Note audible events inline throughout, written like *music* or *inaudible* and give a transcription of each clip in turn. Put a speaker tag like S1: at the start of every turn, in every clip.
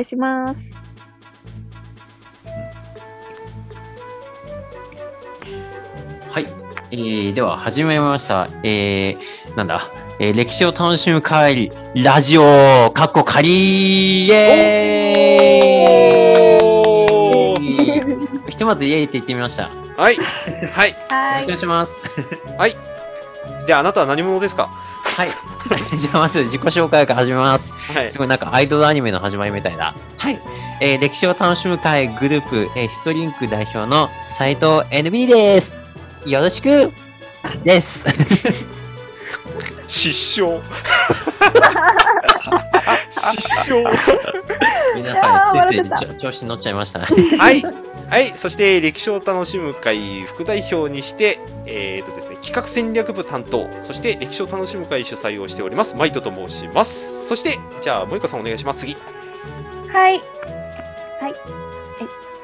S1: いします。
S2: はい。えー、では、始めました。えー、なんだ、えー、歴史を楽しむ会、ラジオ、かっこ仮、イエーイひとまずイエーイって言ってみました。よ
S3: はい。はい。
S1: は
S2: ろしくお願いします。
S3: じゃあ、あなたは何者ですか？
S2: はい。*laughs* じゃあ、まず自己紹介から始めます。
S3: はい
S2: す。ごいなんかアイドルアニメの始まりみたいだ。はい。えー、歴史を楽しむ会グループ、えー、ストリンク代表の斉藤 NB です。よろしくです。
S3: 失笑。*laughs* 失笑。
S2: 皆さん、ついつい調子に乗っちゃいました。
S3: はい。はい。そして、歴史を楽しむ会副代表にして、えーとですね、企画戦略部担当、そして歴史を楽しむ会主催をしております、マイトと申します。そして、じゃあ、萌香さんお願いします。次。
S1: い。はい。はい。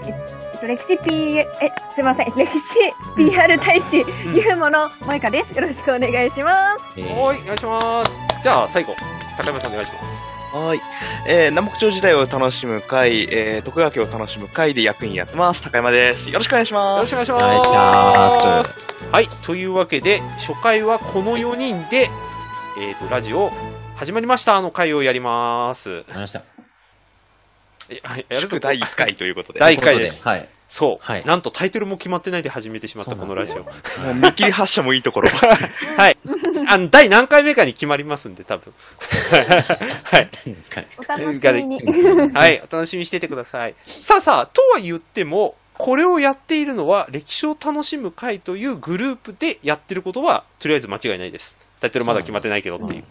S1: え、ええっと、歴史 P、え、すいません。歴史 PR 大使、ゆうもの萌香です。よろしくお願いします。
S2: えー
S3: はい、お願いします。じゃあ、最後、高山さんお願いします。
S4: はい。えー、南北朝時代を楽しむ会、えー、徳川家を楽しむ会で役員やってます。高山です。よろしくお願いし
S3: よ
S4: ます。
S3: ろしくお願いします。
S2: お願いします。
S3: はい、というわけで、初回はこの4人で、えっ、と、ラジオ、始まりましたの回をやります。
S2: わかりました。
S3: えはいやると
S4: 祝第1回ということで。
S3: 第一回です
S2: はい。
S3: そう、
S2: はい
S3: なんとタイトルも決まってないで始めてしまったこのラジオ。*laughs*
S4: もう見切り発車もいいところ。*laughs*
S3: はい。あの、第何回目かに決まりますんで、多分。*laughs* はい。
S1: お楽しみに。
S3: はい、お楽しみにしててください。さあさあ、とは言っても、これをやっているのは、歴史を楽しむ会というグループでやってることは、とりあえず間違いないです。タイトルまだ決まってないけどっていう。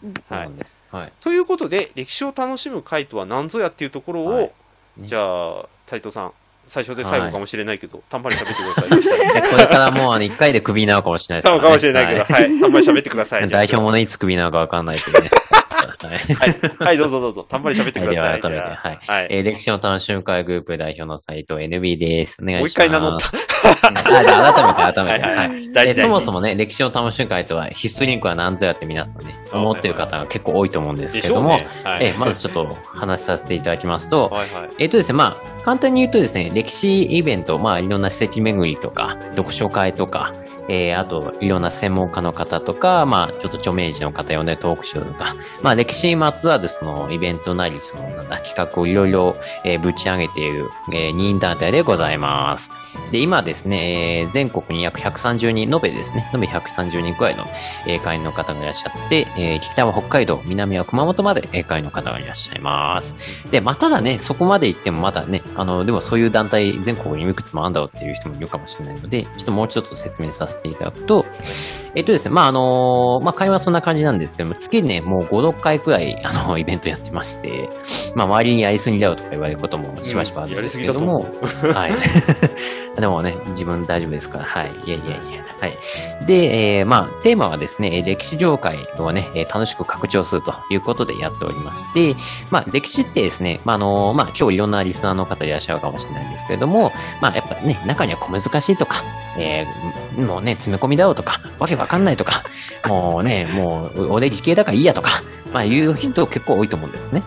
S2: はい。
S3: ということで、歴史を楽しむ会とは何ぞやっていうところを、
S2: はいね
S3: じゃあ、斉藤さん、最初で最後かもしれないけど、たんまり喋ってください。*laughs*
S2: でこれからもうあの、一回でクビになるかもしれないです
S3: そうかもしれないけど、
S2: は
S3: はい。たんまり喋ってください。*laughs*
S2: 代表もね、いつクビになるかわかんないけどね。*laughs* はい。
S3: はい。はい、どうぞどうぞ。たんまり喋ってくだ
S2: では
S3: さい。
S2: 改めて、はい。
S3: はい。
S2: えー歴史の楽しむ会グループ代表の斉藤 NB です。お願
S3: もう
S2: いします。
S3: 一回名乗った。
S2: あ、じゃあ改めて、改めて。
S3: はい
S2: そもそもね、歴史を楽しむ会とは、ヒストリンクは何ぞやって皆さんね、思ってる方が結構多いと思うんですけども、えーまずちょっと話させていただきますと、
S3: はいはい。
S2: えっ、とですね、まあ、簡単に言うとですね、歴史イベント、まあ、いろんな史跡巡りとか、読書会とか、えー、あと、いろんな専門家の方とか、まあ、ちょっと著名人の方呼んでトークショーとか、まあ、歴史にまつわるそのイベントなり、その、なんだ、企画をいろいろ、えーぶち上げている、えー、任意団体でございます。で、今ですね、えー全国に約130人、延べですね、延べ130人くらいの、えー会員の方がいらっしゃって、えー北は北海道、南は熊本まで、えー会員の方がいらっしゃいます。で、まあ、ただね、そこまで行ってもまだね、あの、でもそういう団体全国にいくつもあんだろうっていう人もいるかもしれないので、ちょっともうちょっと説明させていただくと、えっとですね、まあ、あのまあ、会話はそんな感じなんですけども、月にね、もう5、6回くらい、あの、*laughs* イベントやってまして、まあ、周りにやりすぎだよとか言われることもしばしばあるんですけども、はい。*laughs* でもね、自分大丈夫ですから、はい。いやいやいや、はい。で、えーまあ、テーマはですね、歴史業界をね、楽しく拡張するということでやっておりまして、まあ、歴史ってですね、まあ、あのまあ、今日いろんなリスナーの方いらっしゃるかもしれないんですけれども、まあ、やっぱね、中には小難しいとか、えーもうね、詰め込みだよとか、わけわかんないとか、もうね、もう、俺理系だからいいやとか、まあ、言う人結構多いと思うんですね。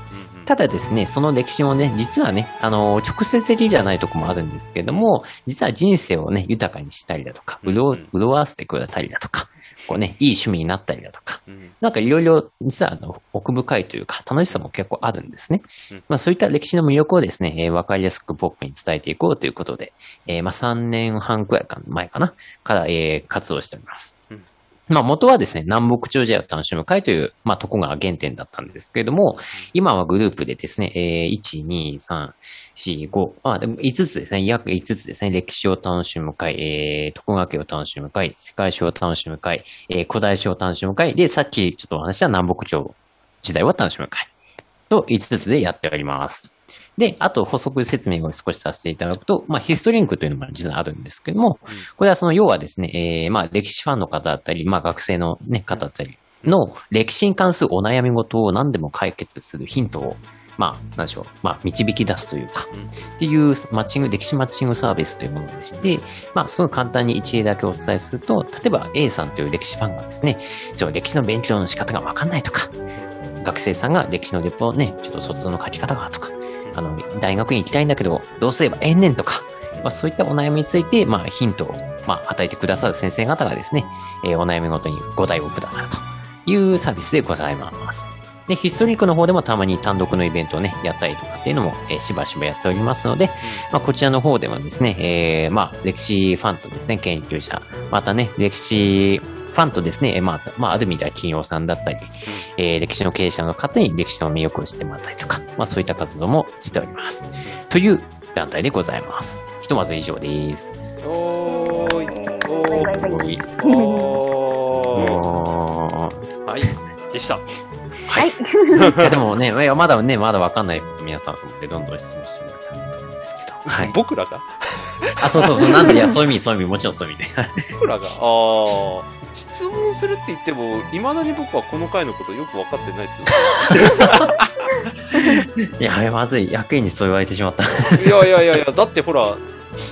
S2: ただですね、その歴史もね、実はね、あの、直接的じゃないとこもあるんですけども、実は人生をね、豊かにしたりだとか、潤わせてくれたりだとか、こうね、いい趣味になったりだとか、
S3: うん。
S2: なんかいろいろ、実はあの奥深いというか、楽しさも結構あるんですね。
S3: うん。
S2: まあそういった歴史の魅力をですね、えーわかりやすくポップに伝えていこうということで、えーまあ3年半くらいか前かな、から、えー活動しております。まあ元はですね、南北朝時代を楽しむ会という、まあとこが原点だったんですけれども、今はグループでですね、えー1、2、3、4、5、あ、でも5つですね、約5つですね、歴史を楽しむ会、えー、徳川家を楽しむ会、世界史を楽しむ会、えー、古代史を楽しむ会、で、さっきちょっとお話した南北朝時代を楽しむ会と5つでやっております。で、あと補足説明を少しさせていただくと、まあ、ヒストリンクというのも実はあるんですけども、これはその要はですね、えー、まあ、歴史ファンの方だったり、まあ、学生のね、方だったりの歴史に関するお悩み事を何でも解決するヒントを、まあ、なんでしょう、まあ、導き出すというか、
S3: うん。
S2: っていうマッチング、歴史マッチングサービスというものでして、まあ、すごい簡単に一例だけお伝えすると、例えば A さんという歴史ファンがですね、そう、歴史の勉強の仕方がわかんないとか、学生さんが歴史のレポをね、ちょっと卒業の書き方がとか、あの、大学に行きたいんだけど、どうすればええねんとか、まあ、そういったお悩みについて、まあ、ヒントを、まあ、与えてくださる先生方がですね、えーお悩みごとにご対応くださるというサービスでございます。で、ヒストリックの方でもたまに単独のイベントをね、やったりとかっていうのも、えーしばしばやっておりますので、まあ、こちらの方ではですね、えーまあ、歴史ファンとですね、研究者、またね、歴史ファンとですね、えーまあ、まあ、ある意味では企業さんだったり、えー歴史の経営者の方に歴史の魅力を知ってもらったりとか、まあ、そういった活動もしております。という団体でございます。ひとまず以上です。
S3: おーい。お
S1: バイバイバイ
S2: おい
S3: ー。おー。
S2: お
S3: はい。でした。
S1: はい。
S2: ー *laughs* いやでもね、いやまだね、まだわかんないこと皆さんと思ってどんどん質問してもらったいと思うんですけど。はい。
S3: 僕らが？
S2: あ、そうそうそう、なんで、いや、そういう意味、そういう意味、もちろんそういう意味で。
S3: 僕らが？ああ。質問するって言っても、いまだに僕はこの回のことよく分かってないですよ。*laughs*
S2: いや、まずい。役員にそう言われてしまった。
S3: いやいやいやいや、だってほら、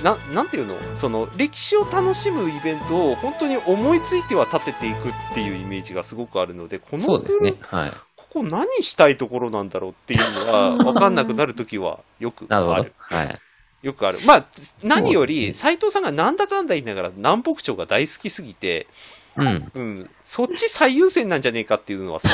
S3: ななんていうの？その、歴史を楽しむイベントを本当に思いついては立てていくっていうイメージがすごくあるので、この、
S2: そうですね。はい。
S3: ここ何したいところなんだろうっていうのは分かんなくなるときはよく *laughs*
S2: なるほど
S3: ある。。
S2: はい。
S3: よくある。まあ、何より、
S2: そうですね
S3: 斉藤さんがなんだかんだ言いながら南北朝が大好きすぎて、
S2: うん。
S3: うん、そっち最優先なんじゃねえかっていうのはす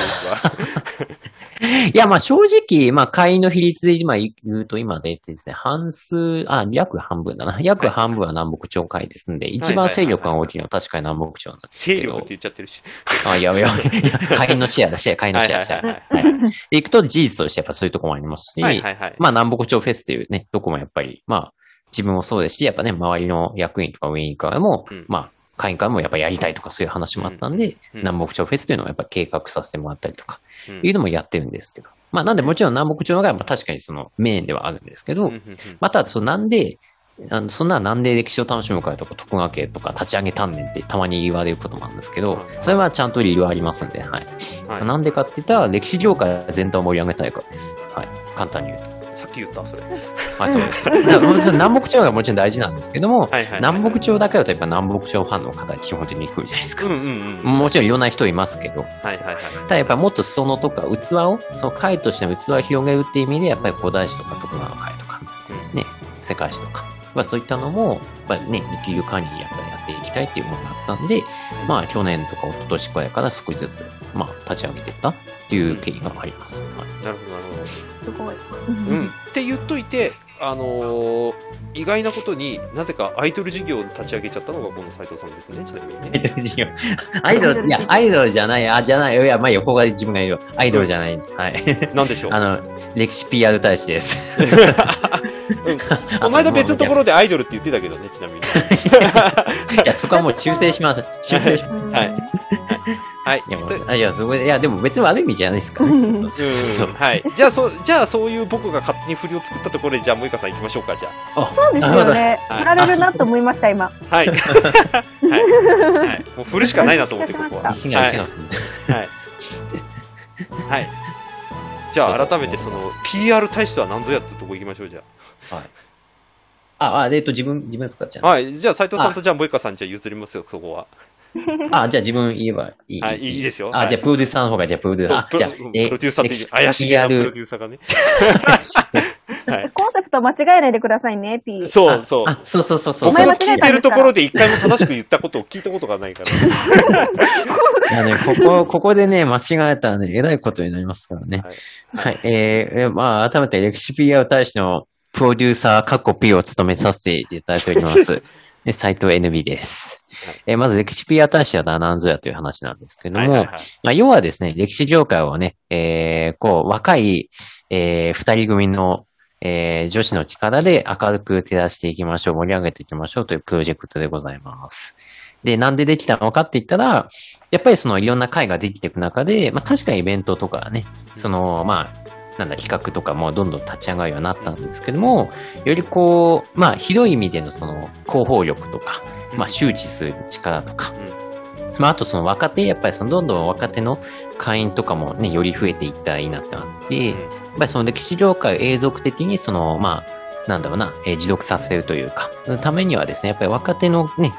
S3: ごく *laughs*
S2: いや、まあ正直、まあ会員の比率で今言うと今でですね、半数、あ、約半分だな。約半分は南北朝会ですんで、一番勢力が大きいのは確かに南北朝なんですけど。
S3: 勢力って言っちゃってるし。*laughs*
S2: あ、*laughs* いやいや、いや会員のシェアだ、シェア、会員のシェア、シェア。
S3: はい
S2: はいくと事実としてやっぱそういうところもありますし、
S3: はいはいはい。
S2: まあ南北朝フェスっていうね、どこもやっぱり、まあ自分もそうですし、やっぱね、周りの役員とかウィーンからも、
S3: うん
S2: まあ会員からもやっぱやりたいとかそういう話もあったんで、
S3: うん
S2: 南北朝フェスっていうのをやっぱ計画させてもらったりとか、
S3: うん
S2: いうのもやってるんですけど。まあなんでもちろん南北朝がまあ確かにそのメインではあるんですけど、またそのなんで、あのそんななんで歴史を楽しむ会とか徳川家とか立ち上げたんねんってたまに言われることもあるんですけど、それはちゃんと理由はありますんで、はい。
S3: はい
S2: なんでかって言ったら歴史業界全体を盛り上げたいからです。はい。簡単に言うと。
S3: さっき言ったそれ。
S2: はい、そうです。だから南北朝がもちろん大事なんですけども、
S3: はいはいはい
S2: 南北朝だけだとやっぱ南北朝ファンの方が基本的に来るじゃないですか。
S3: うんうんうん。
S2: もちろんいろんな人いますけど、
S3: はいはいはい。
S2: ただやっぱりもっと裾野とか器を、その会としての器を広げるっていう意味で、やっぱり古代史とか徳川の会とか、
S3: うん
S2: ね、世界史とか、まあそういったのも、やっぱりね、生きる限りやっぱりやっていきたいっていうものがあったんで、まあ去年とか一昨年くらいから少しずつ、まあ立ち上げていったっていう経緯があります。はい
S3: なるほどなるほど。
S1: すごい。
S3: うん。って言っといて、あのー意外なことになぜかアイドル事業を立ち上げちゃったのがこの斉藤さんですね、ちなみにね。
S2: アイドル事業。アイドル、いや、アイドルじゃない、あ、じゃない、いや、まあ横が自分がいる。アイドルじゃないんです。はい。
S3: なんでしょう？
S2: あの、歴史 PR 大使です。*laughs*
S3: うん *laughs* この間別のところでアイドルって言ってたけどね、ちなみに。*laughs*
S2: いや、そこはもう修正します。修正します。
S3: はいはい。
S2: いや、も
S3: と
S2: うあいや、そこで、いや、でも別に悪い意味じゃないですからね。そうそうそうそう
S3: うんはい。じゃあ、そう、じゃあ、そういう僕が勝手に振りを作ったところで、じゃあ、萌香さん行きましょうか、じゃ
S2: あ
S1: そうですよね。
S3: はい
S1: 振られるなと思いました、今。
S3: あ。はい。はい。はい。もう振るしかないなと思って、ここは。
S1: 失
S2: 石が石が。
S3: はい。はい。じゃあ、改めて、その、PR 大使とは何ぞやってとこ行きましょう、じゃ
S2: はい。あ、あ、えっと、自分、自分使っちゃ
S3: あ。
S2: う。
S3: はい。じゃあ、斉藤さんと、じゃあ、萌香さん、じゃあ、譲りますよ、そこは。
S2: あ、じゃあ自分言えばいい。*laughs*
S3: はいいいですよ
S2: あ、
S3: はい
S2: じゃあプロデューサーの方が、じゃあプロデューサー。あ、じゃあ、
S3: プロデューサーって怪しいな、プロデューサーがね。はい。
S1: コンセプト間違えないでくださいね、P。
S3: そうそう。
S2: あ、そうそうそうそう。
S3: 僕
S1: お前間違え
S3: の聞いてる
S1: たんですか？
S3: ところで一回も正しく言ったことを聞いたことがないから。*laughs*
S2: いやね、ここ、ここでね、間違えたらね、えらいことになりますからね。
S3: はい
S2: はい。えーえーまあ、改めて歴史 PR 大使のプロデューサー、カッコ P を務めさせていただいております。*laughs* で斉藤 NB です。えーまず歴史 PR 大使は何ぞやという話なんですけども、
S3: はいはいはい
S2: まあ、要はですね、歴史業界をね、えーこう、若い、えー二人組の、えー女子の力で明るく照らしていきましょう、盛り上げていきましょうというプロジェクトでございます。で、なんでできたのかって言ったら、やっぱりそのいろんな会ができていく中で、まあ確かにイベントとかね、その、まあ、なんだ、企画とかもどんどん立ち上がるようになったんですけども、よりこう、まあ広い意味でのその広報力とか、まあ周知する力とか、まああとその若手、やっぱりそのどんどん若手の会員とかもね、より増えていったらいいなってなって、やっぱりその歴史業界を永続的にその、まあ、なんだろうな、えー持続させるというか、のためにはですね、やっぱり若手のね、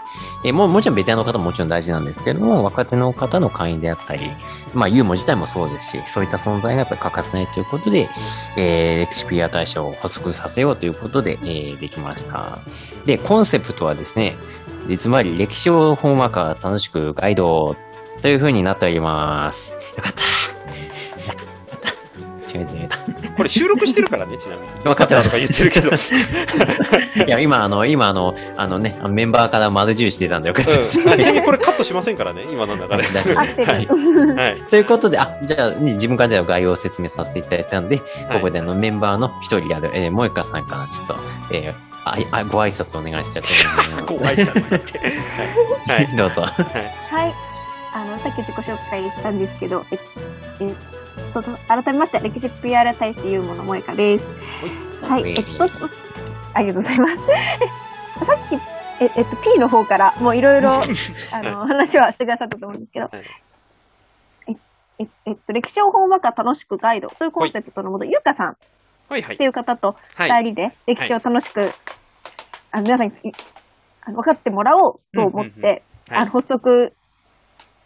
S2: えーももちろんベテランの方ももちろん大事なんですけれども、若手の方の会員であったり、まあ、ユーモ自体もそうですし、そういった存在がやっぱり欠かせないということで、えー、レクシピア大賞を発足させようということで、えーできました。で、コンセプトはですね、つまり歴史を本話か楽しくガイドという風になっております。よかった。よかった。違う違う。
S3: これ収録してるからね、ちなみに。*laughs*
S2: 分かってます
S3: とか言ってるけど。
S2: いや、今、あの、今、あの、あのね、メンバーから丸印出たんでよかったです。
S3: うん、ちなみにこれカットしませんからね、今の流れ。
S2: 大丈夫
S1: アクテ
S2: はい。
S1: ル。
S3: はい。
S2: ということで、あ、じゃあ、ね自分からじゃあ概要を説明させていただいたんで、ここであのメンバーの一人である、えー、萌香さんからちょっと、えーああご挨拶お願いしたいと思い
S3: 怖いなって。は
S2: ます。*laughs* *laughs*
S3: い。
S2: どうぞ。
S1: はい。あの、さっき自己紹介したんですけど、ええっと、改めまして、歴史 PR 大使ユーモの萌香です。はい。
S2: はい
S1: えっと、ありがとうございます。えさっき、ええっと、P の方から、もういろいろ、*laughs* あの、話はしてくださったと思うんですけど、
S3: はい
S1: えええっと、歴史を本話か楽しくガイドというコンセプトのもと、ゆうかさんって。いう方と
S3: はい。
S1: 二人で歴史を楽しく、あの皆さんに分かってもらおうと思って、あの発足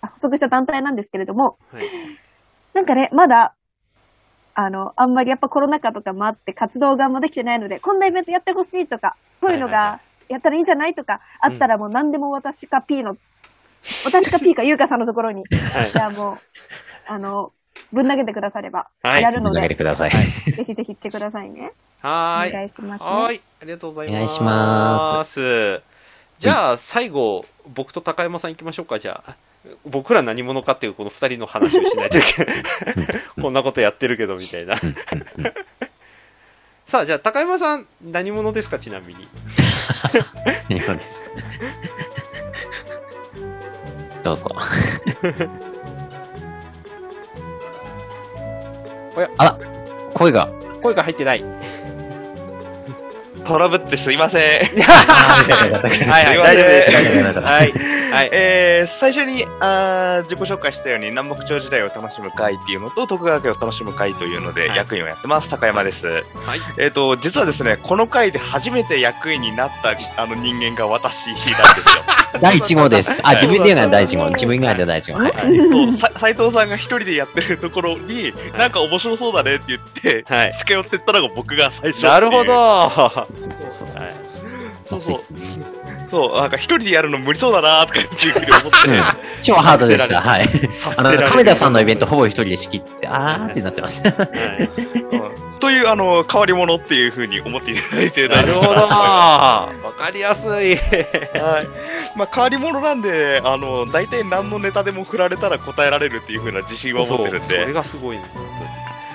S1: あ発足した団体なんですけれども、
S3: はい
S1: なんかね、まだ、あの、あんまりやっぱコロナ禍とかもあって活動があんまできてないので、こんなイベントやってほしいとか、こういうのがやったらいいんじゃないとか、あったらもう何でも私か P の、私か P か優香さんのところに、
S3: はい
S1: じゃあもう、あの、ぶん投げてくだされば、
S3: はい
S1: やるので
S2: 投げて、ください。
S1: ぜひぜひ言ってくださいね。
S3: はーい。
S1: お願いします、ね。
S3: はーい。ありがとうございます。。
S2: お願いします
S3: じゃあ、最後、僕と高山さん行きましょうか、じゃあ。僕ら何者かっていうこの二人の話をしないといけない。こんなことやってるけど、みたいな。さあ、じゃあ、高山さん、何者ですか、ちなみに？
S2: 何がですかどうぞ。
S3: おや
S2: あら、声が。
S3: 声が入ってない。
S4: トラブってすいません。*laughs*
S3: はいはい、大丈夫です。はい。はい。
S4: えー、最初にあー自己紹介したように南北朝時代を楽しむ会っていうのと徳川家を楽しむ会というので
S3: はい
S4: 役員をやってます、高山です。
S3: はい。
S4: えっ、と、実はですね、この会で初めて役員になったあの人間が私なんですよ。*laughs*
S2: 第1号です。あ、自分で言うのは第1号。自分以外で第1号。はい。
S4: そうさ斉藤さんが一人でやってるところに、なんか面白そうだねって言って、
S3: はい。
S4: 近寄ってったのが僕が最初
S3: なるほ。ど。
S2: そうそうそうそうそう。
S4: そう。そう、なんか一人でやるの無理そうだなとかっていうふうに思って、
S2: うん超ハードでした。はい。
S3: さ
S2: あの、亀田さんのイベントほぼ一人で仕切ってて、あーってなってました。
S4: という、あの、変わり者っていうふうに思っていただいて
S3: なるほど。わかりやすい。
S4: はい。まあ、変わり者なんで、あの、大体何のネタでも振られたら答えられるっていうふうな自信は持ってるん
S3: そうそれ
S4: で、
S3: がすごいね、本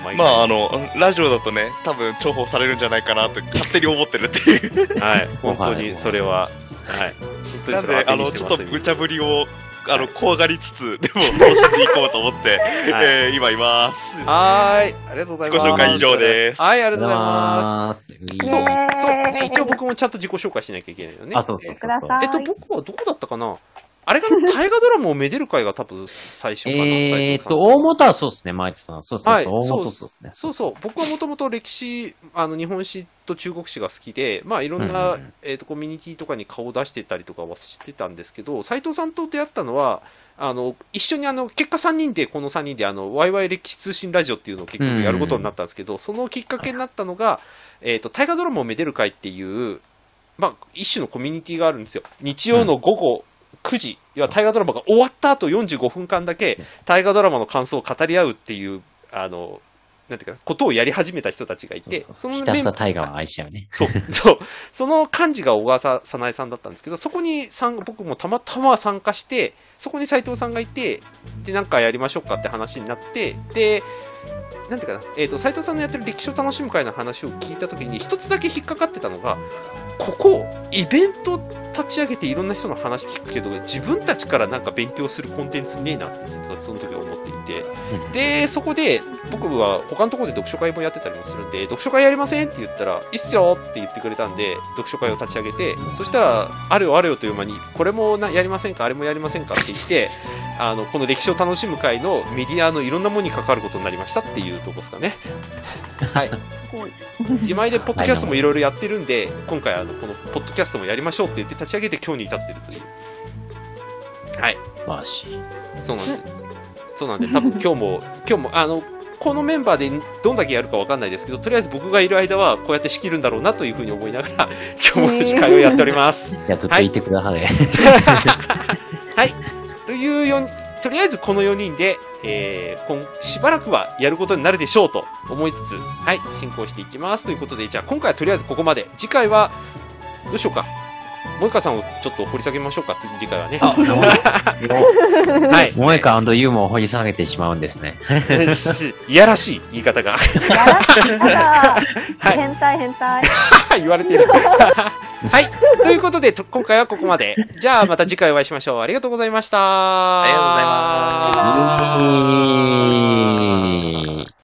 S3: 当に。
S4: まあ、あの、ラジオだとね、多分重宝されるんじゃないかなと勝手に思ってるっていう。*laughs*
S3: はい、本当にそれは、はい。本当にそれは
S4: なんで、あの、ちょっと無茶ぶりを、あの、怖がりつつ、でも、楽しんでいこうと思って、
S3: はい
S4: えー今います。
S3: はーい。ありがとうございます。
S4: ご紹介以上です
S3: はい、ありがとうございます。そうで一応僕もちゃんと自己紹介しなきゃいけないよね。
S2: あ、そうそうそう。
S3: えっと、僕はどこだったかなあれが大河ドラマをめでる会が多分最初かな。
S2: えーっと、大元はそうですね、マイトさん。そうそうそう、
S3: はい
S2: 大元そうですね。
S3: そうそう。僕はもともと歴史、あの、日本史と中国史が好きで、まあ、いろんな、
S2: うんうん
S3: えっ、と、コミュニティとかに顔を出してたりとかはしてたんですけど、斉藤さんと出会ったのは、あの、一緒にあの、結果3人で、この3人で、あの、ワイワイ歴史通信ラジオっていうのを結局やることになったんですけど、そのきっかけになったのが、えっ、と、大河ドラマをめでる会っていう、まあ、一種のコミュニティがあるんですよ。日曜の午後9時、要は大河ドラマが終わった後45分間だけ、大河ドラマの感想を語り合うっていう、あの、なんていうかな、ことをやり始めた人たちがいて、
S2: そ
S3: の
S2: ひたすら
S3: メン
S2: タイガーを愛しちゃうね。
S3: そう、そう、その幹事が小川さ早苗さんだったんですけど、そこに参僕もたまたま参加して、そこに斉藤さんがいて、で、なんかやりましょうかって話になって、で、なんていうかな、えっ、と、斉藤さんのやってる歴史を楽しむ会の話を聞いたときに、一つだけ引っかかってたのが、ここ、イベント立ち上げていろんな人の話聞くけど、自分たちからなんか勉強するコンテンツねえなって、その時は思っていて、で、そこで、僕は他のところで読書会もやってたりもするんで、読書会やりませんって言ったら、いいっすよって言ってくれたんで、読書会を立ち上げて、そしたら、あれよあれよという間に、これもなやりませんか、あれもやりませんかってしていて、あの、この歴史を楽しむ会のメディアのいろんなものに関わることになりましたっていうとこですかね。はい。自前でポッドキャストもいろいろやってるんで、今回あの、このポッドキャストもやりましょうって言って立ち上げて今日に至ってるという。はい。
S2: 素晴らしい。
S3: そうなんで、そうなんで、多分 *laughs* 今日も、今日も、あの、このメンバーでどんだけやるかわかんないですけど、とりあえず僕がいる間はこうやって仕切るんだろうなというふうに思いながら、*laughs* 今日も司会をやっております。
S2: やっとついてください。
S3: はい。と *laughs* いうよん、とりあえずこの4人で、えー、今、しばらくはやることになるでしょうと思いつつ、はい、進行していきます。ということで、じゃあ今回はとりあえずここまで。次回は、どうしようか。萌香さんをちょっと掘り下げましょうか、次次回はね。*laughs* はい。
S2: 萌えかユーモを掘り下げてしまうんですね。
S3: しいやらしい言い方が
S1: やらしいやだ
S3: はい
S1: 変態変態。*laughs*
S3: 言われてる。はい。ということで、今回はここまで。じゃあまた次回お会いしましょう。ありがとうございました。
S4: ありがとうござい
S3: ます。